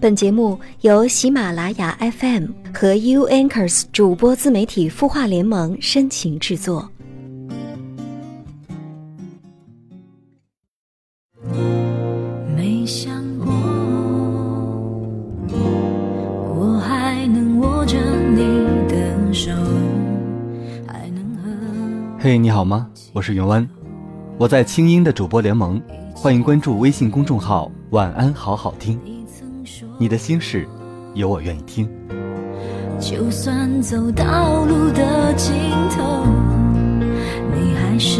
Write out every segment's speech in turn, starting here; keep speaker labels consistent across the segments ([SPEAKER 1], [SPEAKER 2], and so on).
[SPEAKER 1] 本节目由喜马拉雅 FM 和 U Anchors 主播自媒体孵化联盟深情制作。
[SPEAKER 2] 没想过，我还能握着你的手，还能和。
[SPEAKER 3] 嘿你好吗？我是云湾，我在清音的主播联盟，欢迎关注微信公众号“晚安好好听”。
[SPEAKER 2] 你
[SPEAKER 3] 的心事，有我愿意听。
[SPEAKER 2] 就算走到路的尽头，你还是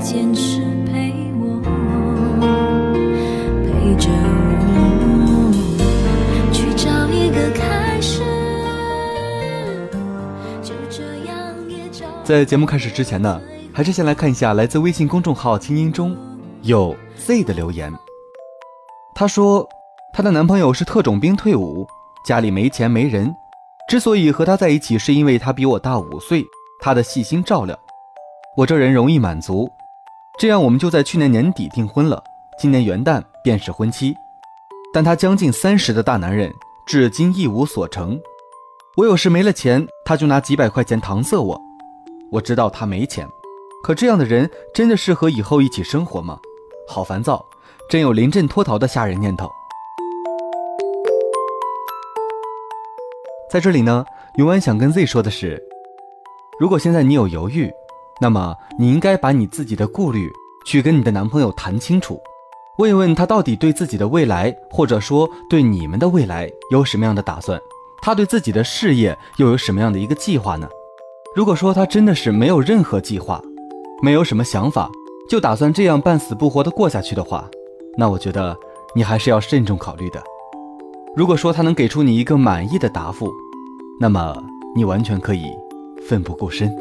[SPEAKER 2] 坚持陪我，陪着我去找一个开始。就这样也找
[SPEAKER 3] 在节目开始之前呢，还是先来看一下来自微信公众号“清音”中有 Z 的留言。他说，她的男朋友是特种兵退伍，家里没钱没人，之所以和他在一起，是因为他比我大五岁，他的细心照料。我这人容易满足，这样我们就在去年年底订婚了，今年元旦便是婚期。但他将近三十的大男人，至今一无所成。我有时没了钱，他就拿几百块钱搪塞我。我知道他没钱，可这样的人真的适合以后一起生活吗？好烦躁，真有临阵脱逃的吓人念头。在这里呢，永安想跟 Z 说的是，如果现在你有犹豫，那么你应该把你自己的顾虑去跟你的男朋友谈清楚，问一问他到底对自己的未来，或者说对你们的未来有什么样的打算，他对自己的事业又有什么样的一个计划呢？如果说他真的是没有任何计划，没有什么想法，就打算这样半死不活的过下去的话，那我觉得你还是要慎重考虑的。如果说他能给出你一个满意的答复，那么你完全可以奋不顾身。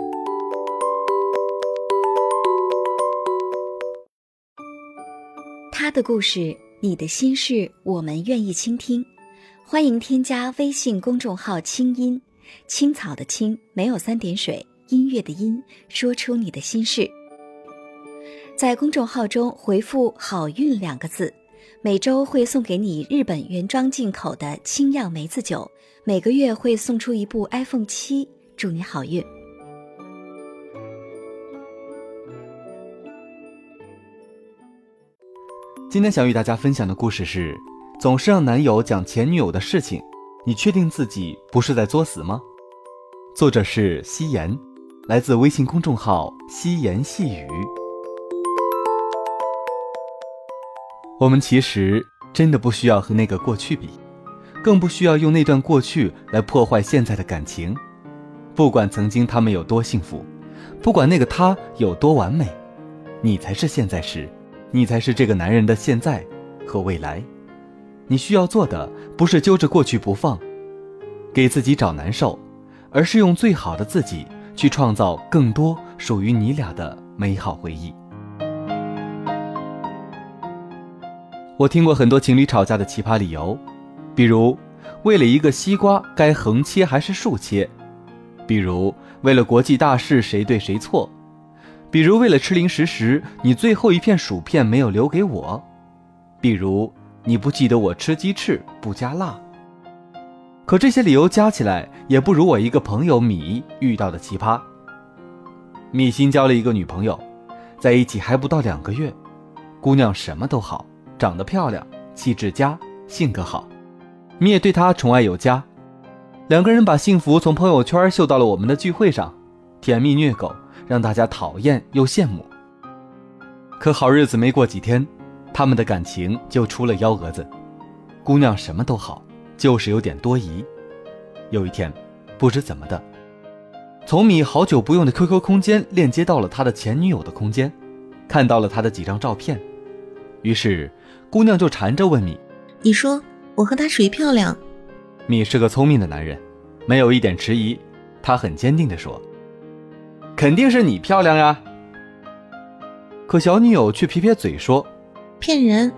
[SPEAKER 1] 他的故事，你的心事，我们愿意倾听。欢迎添加微信公众号“清音青草”的青，没有三点水，音乐的音，说出你的心事。在公众号中回复“好运”两个字，每周会送给你日本原装进口的清酿梅子酒，每个月会送出一部 iPhone 七，祝你好运。
[SPEAKER 3] 今天想与大家分享的故事是：总是让男友讲前女友的事情，你确定自己不是在作死吗？作者是夕颜，来自微信公众号“夕颜细语”。我们其实真的不需要和那个过去比，更不需要用那段过去来破坏现在的感情。不管曾经他们有多幸福，不管那个他有多完美，你才是现在时。你才是这个男人的现在和未来。你需要做的不是揪着过去不放，给自己找难受，而是用最好的自己去创造更多属于你俩的美好回忆。我听过很多情侣吵架的奇葩理由，比如为了一个西瓜该横切还是竖切，比如为了国际大事谁对谁错。比如为了吃零食时，你最后一片薯片没有留给我；比如你不记得我吃鸡翅不加辣。可这些理由加起来，也不如我一个朋友米遇到的奇葩。米新交了一个女朋友，在一起还不到两个月，姑娘什么都好，长得漂亮，气质佳，性格好，米也对她宠爱有加。两个人把幸福从朋友圈秀到了我们的聚会上，甜蜜虐狗。让大家讨厌又羡慕。可好日子没过几天，他们的感情就出了幺蛾子。姑娘什么都好，就是有点多疑。有一天，不知怎么的，从米好久不用的 QQ 空间链接到了他的前女友的空间，看到了他的几张照片。于是，姑娘就缠着问米：“
[SPEAKER 4] 你说我和他谁漂亮？”
[SPEAKER 3] 米是个聪明的男人，没有一点迟疑，他很坚定地说。肯定是你漂亮呀！可小女友却撇撇嘴说：“
[SPEAKER 4] 骗人。”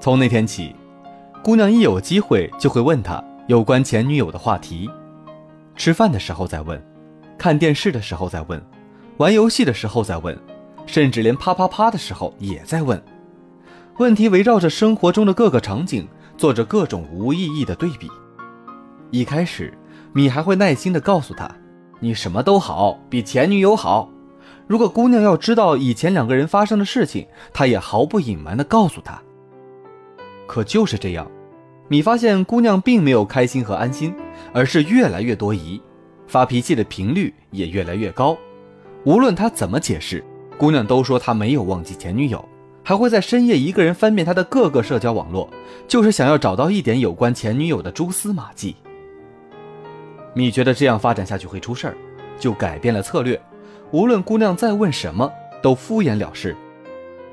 [SPEAKER 3] 从那天起，姑娘一有机会就会问他有关前女友的话题，吃饭的时候再问，看电视的时候再问，玩游戏的时候在问，甚至连啪啪啪的时候也在问。问题围绕着生活中的各个场景，做着各种无意义的对比。一开始，米还会耐心地告诉他：“你什么都好，比前女友好。”如果姑娘要知道以前两个人发生的事情，他也毫不隐瞒地告诉她。可就是这样，米发现姑娘并没有开心和安心，而是越来越多疑，发脾气的频率也越来越高。无论他怎么解释，姑娘都说他没有忘记前女友，还会在深夜一个人翻遍他的各个社交网络，就是想要找到一点有关前女友的蛛丝马迹。米觉得这样发展下去会出事儿，就改变了策略。无论姑娘再问什么，都敷衍了事，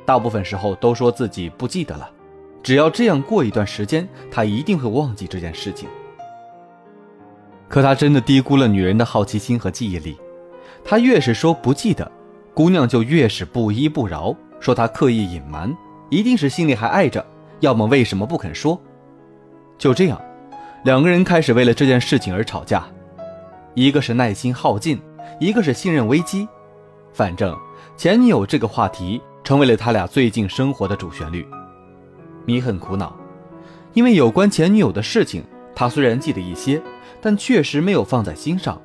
[SPEAKER 3] 大部分时候都说自己不记得了。只要这样过一段时间，他一定会忘记这件事情。可他真的低估了女人的好奇心和记忆力。他越是说不记得，姑娘就越是不依不饶，说他刻意隐瞒，一定是心里还爱着，要么为什么不肯说？就这样，两个人开始为了这件事情而吵架，一个是耐心耗尽。一个是信任危机，反正前女友这个话题成为了他俩最近生活的主旋律。米很苦恼，因为有关前女友的事情，他虽然记得一些，但确实没有放在心上。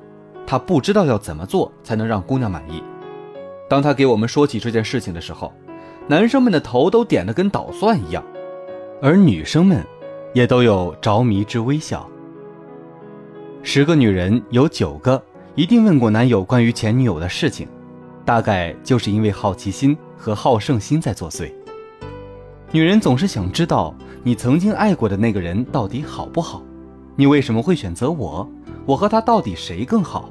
[SPEAKER 3] 他不知道要怎么做才能让姑娘满意。当他给我们说起这件事情的时候，男生们的头都点得跟捣蒜一样，而女生们也都有着迷之微笑。十个女人有九个。一定问过男友关于前女友的事情，大概就是因为好奇心和好胜心在作祟。女人总是想知道你曾经爱过的那个人到底好不好，你为什么会选择我？我和他到底谁更好？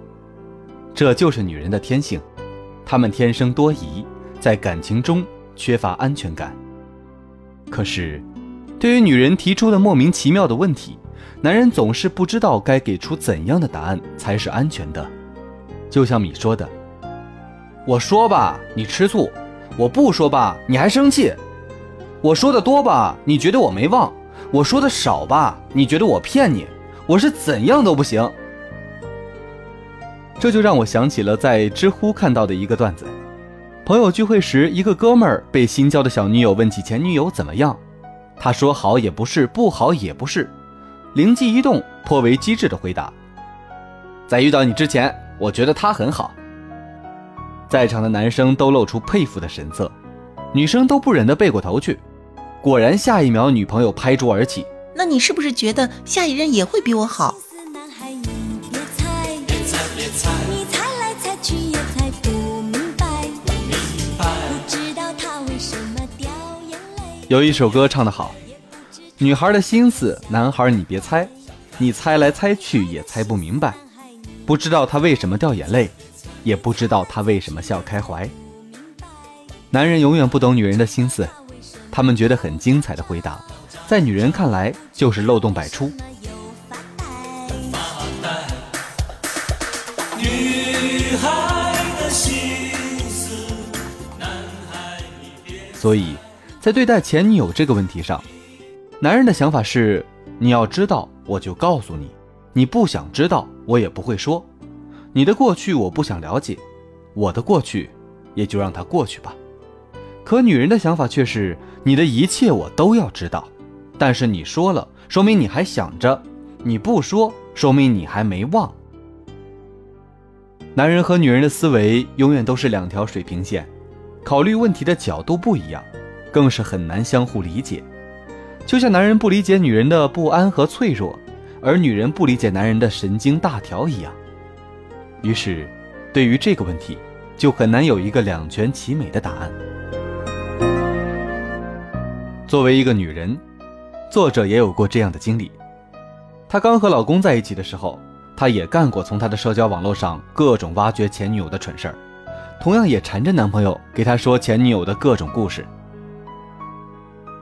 [SPEAKER 3] 这就是女人的天性，她们天生多疑，在感情中缺乏安全感。可是，对于女人提出的莫名其妙的问题。男人总是不知道该给出怎样的答案才是安全的，就像米说的：“我说吧，你吃醋；我不说吧，你还生气；我说的多吧，你觉得我没忘；我说的少吧，你觉得我骗你。我是怎样都不行。”这就让我想起了在知乎看到的一个段子：朋友聚会时，一个哥们儿被新交的小女友问起前女友怎么样，他说好也不是，不好也不是。灵机一动，颇为机智的回答：“在遇到你之前，我觉得他很好。”在场的男生都露出佩服的神色，女生都不忍的背过头去。果然，下一秒女朋友拍桌而起：“
[SPEAKER 4] 那你是不是觉得下一任也会比我好？”
[SPEAKER 3] 有一首歌唱得好。女孩的心思，男孩你别猜，你猜来猜去也猜不明白，不知道他为什么掉眼泪，也不知道他为什么笑开怀。男人永远不懂女人的心思，他们觉得很精彩的回答，在女人看来就是漏洞百出。所以，在对待前女友这个问题上。男人的想法是：你要知道，我就告诉你；你不想知道，我也不会说。你的过去我不想了解，我的过去也就让它过去吧。可女人的想法却是：你的一切我都要知道，但是你说了，说明你还想着；你不说，说明你还没忘。男人和女人的思维永远都是两条水平线，考虑问题的角度不一样，更是很难相互理解。就像男人不理解女人的不安和脆弱，而女人不理解男人的神经大条一样。于是，对于这个问题，就很难有一个两全其美的答案。作为一个女人，作者也有过这样的经历。她刚和老公在一起的时候，她也干过从她的社交网络上各种挖掘前女友的蠢事儿，同样也缠着男朋友给她说前女友的各种故事。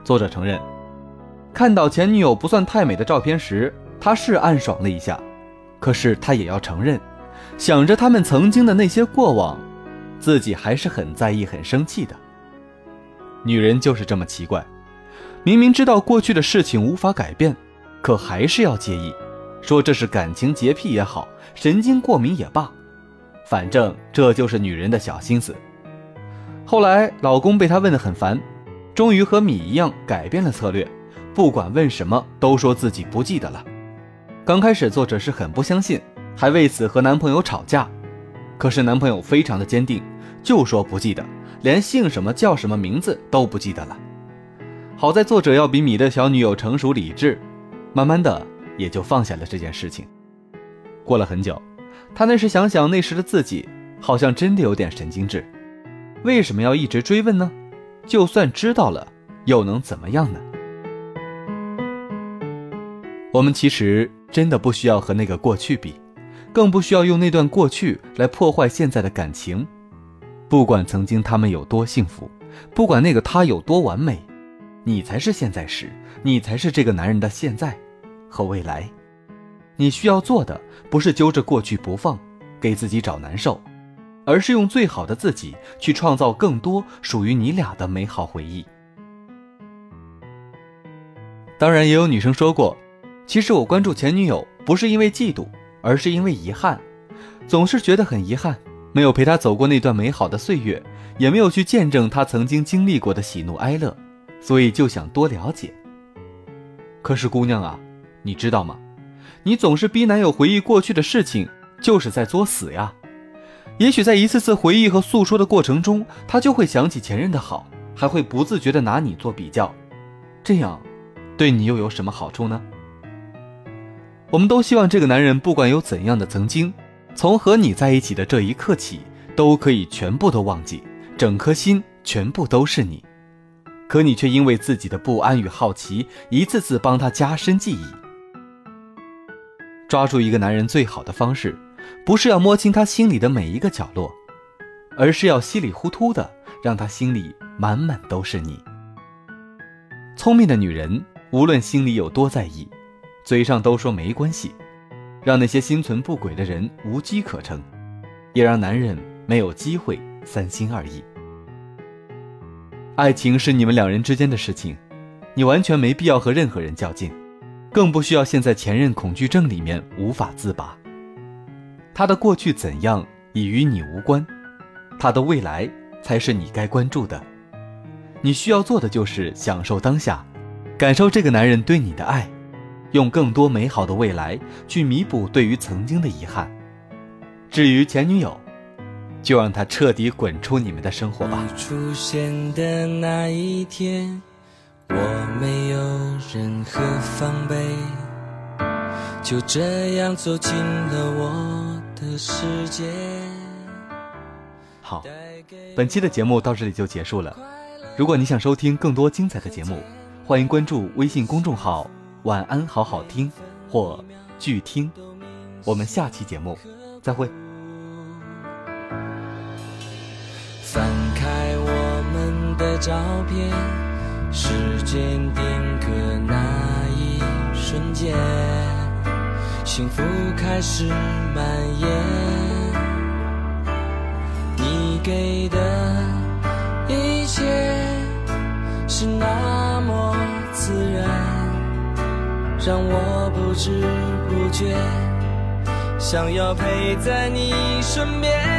[SPEAKER 3] 作者承认。看到前女友不算太美的照片时，他是暗爽了一下，可是他也要承认，想着他们曾经的那些过往，自己还是很在意、很生气的。女人就是这么奇怪，明明知道过去的事情无法改变，可还是要介意，说这是感情洁癖也好，神经过敏也罢，反正这就是女人的小心思。后来老公被她问得很烦，终于和米一样改变了策略，不管问什么都说自己不记得了。刚开始作者是很不相信，还为此和男朋友吵架，可是男朋友非常的坚定，就说不记得，连姓什么叫什么名字都不记得了。好在作者要比米的小女友成熟理智，慢慢的也就放下了这件事情。过了很久，他那时想想那时的自己，好像真的有点神经质。为什么要一直追问呢？就算知道了，又能怎么样呢？我们其实真的不需要和那个过去比，更不需要用那段过去来破坏现在的感情。不管曾经他们有多幸福，不管那个他有多完美，你才是现在时，你才是这个男人的现在和未来。你需要做的不是揪着过去不放，给自己找难受，而是用最好的自己去创造更多属于你俩的美好回忆。当然，也有女生说过。其实我关注前女友不是因为嫉妒，而是因为遗憾，总是觉得很遗憾，没有陪她走过那段美好的岁月，也没有去见证她曾经经历过的喜怒哀乐，所以就想多了解。可是姑娘啊，你知道吗？你总是逼男友回忆过去的事情，就是在作死呀。也许在一次次回忆和诉说的过程中，他就会想起前任的好，还会不自觉地拿你做比较，这样，对你又有什么好处呢？我们都希望这个男人不管有怎样的曾经，从和你在一起的这一刻起，都可以全部都忘记，整颗心全部都是你。可你却因为自己的不安与好奇，一次次帮他加深记忆。抓住一个男人最好的方式，不是要摸清他心里的每一个角落，而是要稀里糊涂的让他心里满满都是你。聪明的女人，无论心里有多在意。嘴上都说没关系，让那些心存不轨的人无机可乘，也让男人没有机会三心二意。爱情是你们两人之间的事情，你完全没必要和任何人较劲，更不需要陷在前任恐惧症里面无法自拔。他的过去怎样已与你无关，他的未来才是你该关注的。你需要做的就是享受当下，感受这个男人对你的爱。用更多美好的未来去弥补对于曾经的遗憾。至于前女友，就让她彻底滚出你们的生活吧。
[SPEAKER 5] 出现的那一天，我没有任何防备，就这样走进了我的世界。
[SPEAKER 3] 好，本期的节目到这里就结束了。如果你想收听更多精彩的节目，欢迎关注微信公众号。晚安，好好听，或拒听，我们下期节目再会。
[SPEAKER 5] 翻开我们的照片，时间定格那一瞬间，幸福开始蔓延。你给的一切是那么自然。让我不知不觉想要陪在你身边，